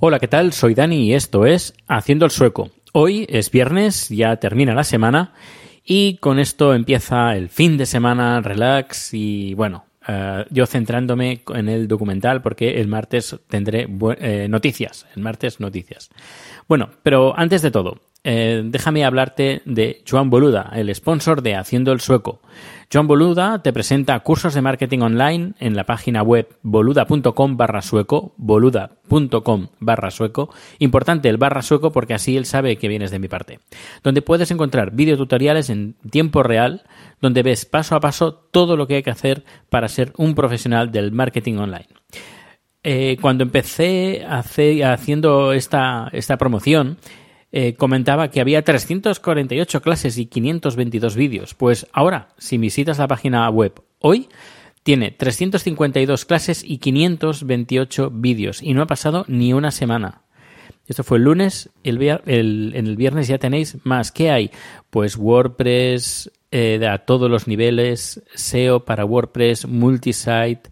Hola, ¿qué tal? Soy Dani y esto es Haciendo el Sueco. Hoy es viernes, ya termina la semana y con esto empieza el fin de semana, relax y bueno, eh, yo centrándome en el documental porque el martes tendré eh, noticias, el martes noticias. Bueno, pero antes de todo, eh, déjame hablarte de Joan Boluda, el sponsor de Haciendo el Sueco. Joan Boluda te presenta cursos de marketing online en la página web boluda.com barra sueco, boluda.com barra sueco. Importante el barra sueco porque así él sabe que vienes de mi parte. Donde puedes encontrar videotutoriales en tiempo real, donde ves paso a paso todo lo que hay que hacer para ser un profesional del marketing online. Eh, cuando empecé haciendo esta, esta promoción, eh, comentaba que había 348 clases y 522 vídeos. Pues ahora, si visitas la página web hoy, tiene 352 clases y 528 vídeos. Y no ha pasado ni una semana. Esto fue el lunes, el, el- en el viernes ya tenéis más. ¿Qué hay? Pues WordPress eh, a todos los niveles, SEO para WordPress, multisite,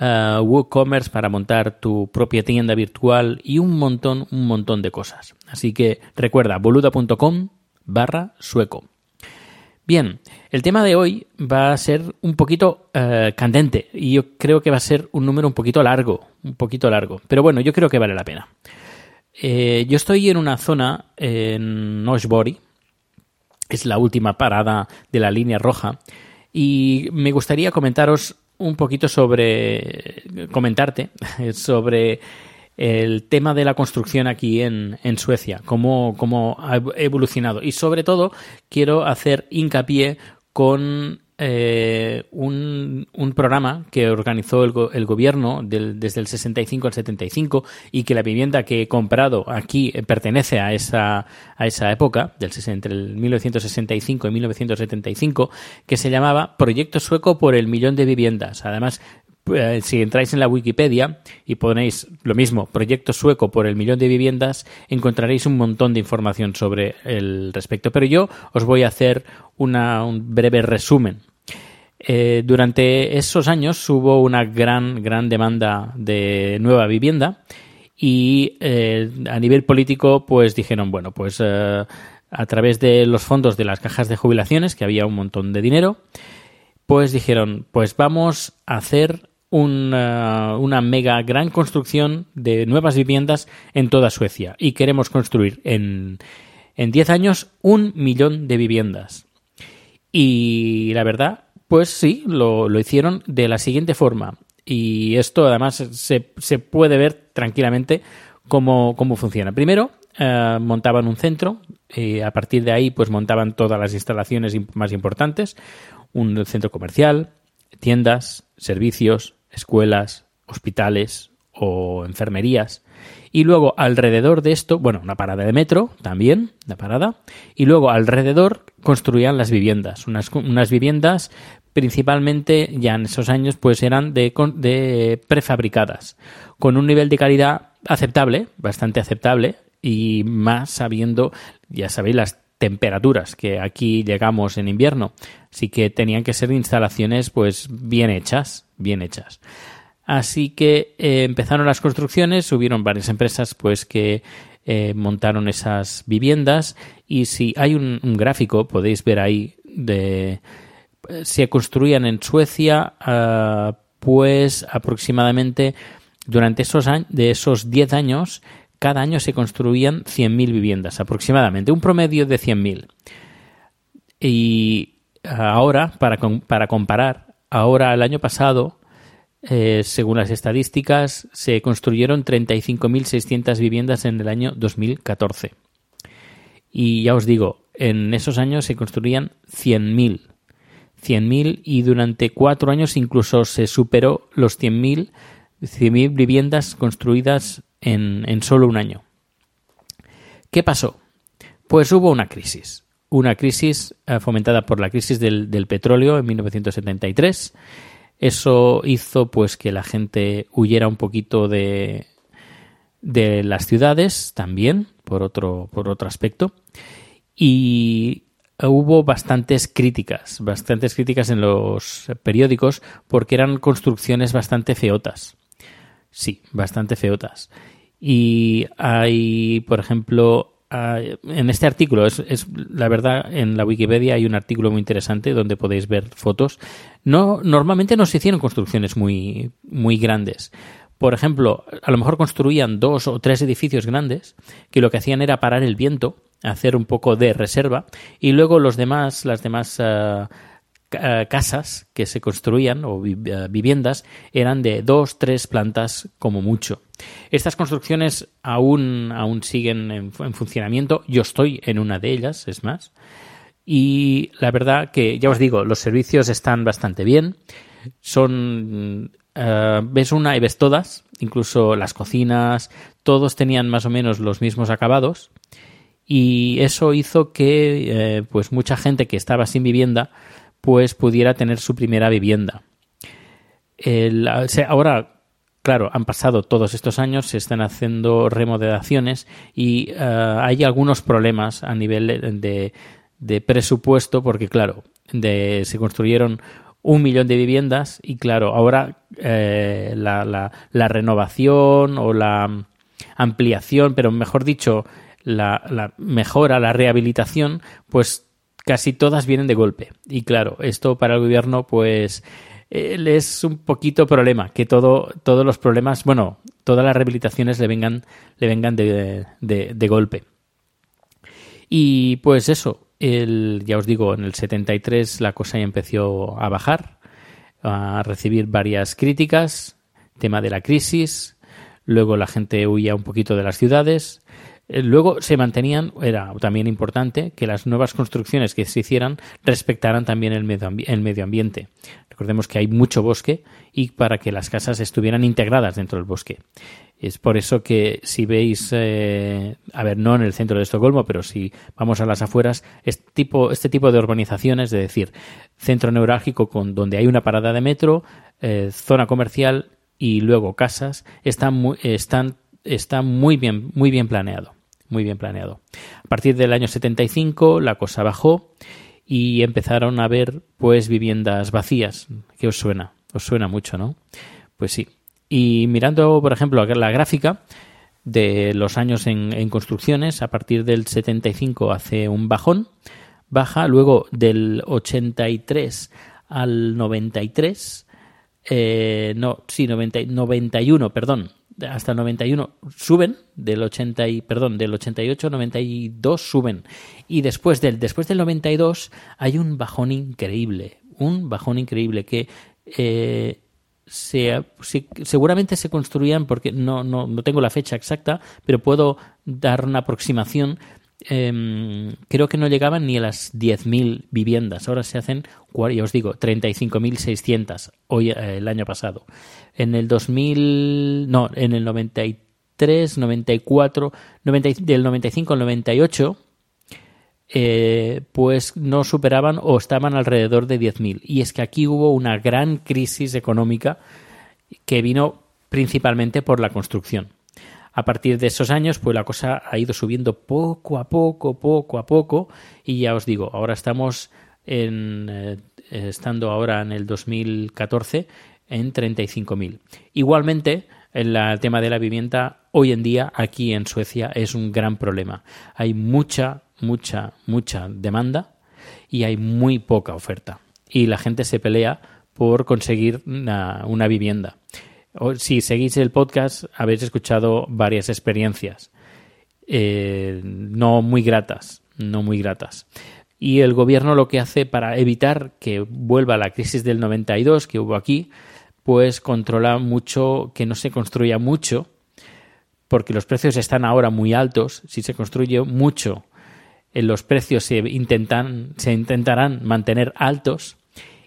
eh, WooCommerce para montar tu propia tienda virtual y un montón, un montón de cosas. Así que recuerda, boluda.com barra sueco. Bien, el tema de hoy va a ser un poquito eh, candente y yo creo que va a ser un número un poquito largo, un poquito largo, pero bueno, yo creo que vale la pena. Eh, yo estoy en una zona en Noshbori, es la última parada de la línea roja, y me gustaría comentaros un poquito sobre, comentarte sobre el tema de la construcción aquí en, en Suecia, cómo, cómo ha evolucionado. Y sobre todo quiero hacer hincapié con eh, un, programa que organizó el, el gobierno del- desde el 65 al 75 y que la vivienda que he comprado aquí eh, pertenece a esa, a esa época, del, entre el 1965 y 1975, que se llamaba Proyecto Sueco por el Millón de Viviendas. Además, eh, si entráis en la Wikipedia y ponéis lo mismo, proyecto sueco por el millón de viviendas, encontraréis un montón de información sobre el respecto. Pero yo os voy a hacer una- un breve resumen. Eh, durante esos años hubo una gran, gran demanda de nueva vivienda y eh, a nivel político pues dijeron, bueno, pues eh, a través de los fondos de las cajas de jubilaciones, que había un montón de dinero, pues dijeron, pues vamos a hacer una, una mega gran construcción de nuevas viviendas en toda Suecia y queremos construir en, en 10 años un millón de viviendas. Y la verdad, pues sí, lo, lo hicieron de la siguiente forma. Y esto además se, se puede ver tranquilamente cómo, cómo funciona. Primero, eh, montaban un centro, y a partir de ahí pues montaban todas las instalaciones más importantes, un centro comercial, tiendas, servicios, escuelas, hospitales o enfermerías. Y luego alrededor de esto, bueno, una parada de metro también, una parada. Y luego alrededor construían las viviendas. Unas, unas viviendas principalmente ya en esos años pues eran de, prefabricadas. Con un nivel de calidad aceptable, bastante aceptable. Y más sabiendo, ya sabéis, las temperaturas que aquí llegamos en invierno. Así que tenían que ser instalaciones pues bien hechas, bien hechas. Así que eh, empezaron las construcciones, hubieron varias empresas pues que eh, montaron esas viviendas y si hay un gráfico podéis ver ahí de se construían en Suecia ah, pues aproximadamente durante esos años, de esos 10 años cada año se construían 100.000 viviendas aproximadamente, un promedio de 100.000. Y ahora, para, para comparar, ahora el año pasado, eh, según las estadísticas, se construyeron 35.600 viviendas en el año 2014. Y ya os digo, en esos años se construían 100.000. 100.000 y durante cuatro años incluso se superó los 100.000 100.000 viviendas construidas en, en solo un año. ¿Qué pasó? Pues hubo una crisis. Una crisis eh, fomentada por la crisis del, del petróleo en 1973. Eso hizo pues que la gente huyera un poquito de, de las ciudades también, por otro, por otro aspecto. Y hubo bastantes críticas, bastantes críticas en los periódicos porque eran construcciones bastante feotas. Sí, bastante feotas. Y hay, por ejemplo, en este artículo, es la verdad, en la Wikipedia hay un artículo muy interesante donde podéis ver fotos. No, normalmente no se hicieron construcciones muy, muy grandes. Por ejemplo, a lo mejor construían dos o tres edificios grandes que lo que hacían era parar el viento, hacer un poco de reserva y luego los demás, las demás ca- casas que se construían o eh, viviendas eran de dos, tres plantas como mucho. Estas construcciones aún, aún siguen en, fu- en funcionamiento. Yo estoy en una de ellas, es más. Y la verdad que, ya os digo, los servicios están bastante bien. Son. eh, ves una y ves todas, incluso las cocinas, todos tenían más o menos los mismos acabados. Y eso hizo que eh, pues mucha gente que estaba sin vivienda pues pudiera tener su primera vivienda. Ahora, claro, han pasado todos estos años, se están haciendo remodelaciones y eh, hay algunos problemas a nivel de, de presupuesto porque, claro, de, se construyeron un millón de viviendas y, claro, ahora eh, la, la- la renovación o la ampliación, pero mejor dicho, la, la mejora, la rehabilitación, pues casi todas vienen de golpe. Y claro, esto para el gobierno, pues eh, es un poquito problema que todo, todos los problemas, bueno, todas las rehabilitaciones le vengan, le vengan de, de- golpe. Y pues eso, el, ya os digo, en el 73 la cosa ya empezó a bajar, a recibir varias críticas, tema de la crisis, luego la gente huía un poquito de las ciudades, luego se mantenían, era también importante que las nuevas construcciones que se hicieran respectaran también el medio, ambiente. Recordemos que hay mucho bosque y para que las casas estuvieran integradas dentro del bosque. Es por eso que si veis, eh, a ver, no en el centro de Estocolmo, pero si vamos a las afueras, este tipo, este tipo de urbanizaciones, es decir, centro neurálgico con donde hay una parada de metro, eh, zona comercial y luego casas, están están, está muy bien, muy bien planeado, muy bien planeado. A partir del año 75 la cosa bajó y empezaron a ver pues viviendas vacías. ¿Qué os suena? Os suena mucho, ¿no? Pues sí. Y mirando, por ejemplo, la gráfica de los años en, en construcciones, a partir del 75 hace un bajón, baja, luego del 83 al 93, eh, no, sí, 90, 91, perdón, hasta el 91 suben, del 80 y, perdón, del 88 al 92 suben. Y después del, después del 92 hay un bajón increíble, un bajón increíble que eh, se- seguramente se construían, porque no, no, no tengo la fecha exacta, pero puedo dar una aproximación. Em, creo que no llegaban ni a las 10.000 viviendas. Ahora se hacen, ya os digo, 35.600 hoy eh, el año pasado. En el 2000, no, en el 93, 94, 90 y- del 95 al 98 eh, pues no superaban o estaban alrededor de 10.000. Y es que aquí hubo una gran crisis económica que vino principalmente por la construcción. A partir de esos años, pues la cosa ha ido subiendo poco a poco, poco a poco, y ya os digo, ahora estamos en, eh, estando ahora en el 2014 en 35.000. Igualmente, el tema de la vivienda hoy en día aquí en Suecia es un gran problema. Hay mucha, mucha, mucha demanda y hay muy poca oferta. Y la gente se pelea por conseguir una, una vivienda. Si seguís el podcast, habéis escuchado varias experiencias. Eh, no muy gratas, no muy gratas. Y el gobierno lo que hace para evitar que vuelva la crisis del 92 que hubo aquí, pues controla mucho que no se construya mucho, porque los precios están ahora muy altos. Si se construye mucho, en los precios se, intentan, se intentarán mantener altos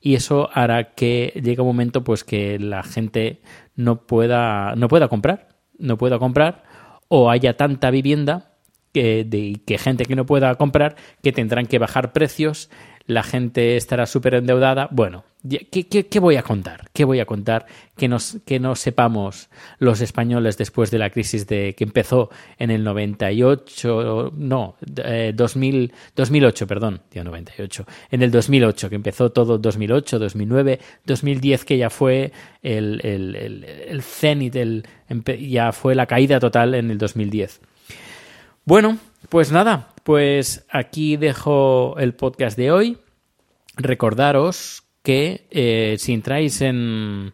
y eso hará que llegue un momento pues que la gente no pueda, no pueda comprar, no pueda comprar o haya tanta vivienda que, de, que gente que no pueda comprar que tendrán que bajar precios la gente estará súper endeudada. Bueno, ¿qué, ¿qué, voy a contar? ¿Qué voy a contar que, que no sepamos los españoles después de la crisis de, que empezó en el 98, no, eh, 2000, 2008, perdón, 98, en el 2008, que empezó todo 2008, 2009, 2010, que ya fue el, el, el, el cenit, el, ya fue la caída total en el 2010. Bueno, pues nada, pues aquí dejo el podcast de hoy. Recordaros que eh, si entráis en,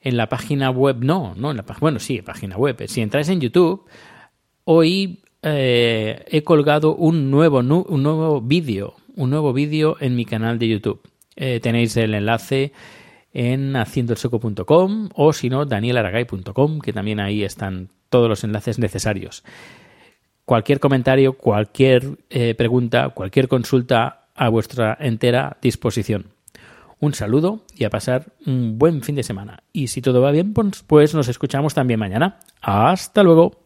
en la página web, no, no en la bueno, sí, página web. Si entráis en YouTube, hoy eh, he colgado un nuevo, un nuevo vídeo, un nuevo vídeo en mi canal de YouTube. Eh, tenéis el enlace en haciendoelseco.com o si no, danielaragay.com, que también ahí están todos los enlaces necesarios cualquier comentario, cualquier eh, pregunta, cualquier consulta a vuestra entera disposición. Un saludo y a pasar un buen fin de semana. Y si todo va bien, pues, pues nos escuchamos también mañana. Hasta luego.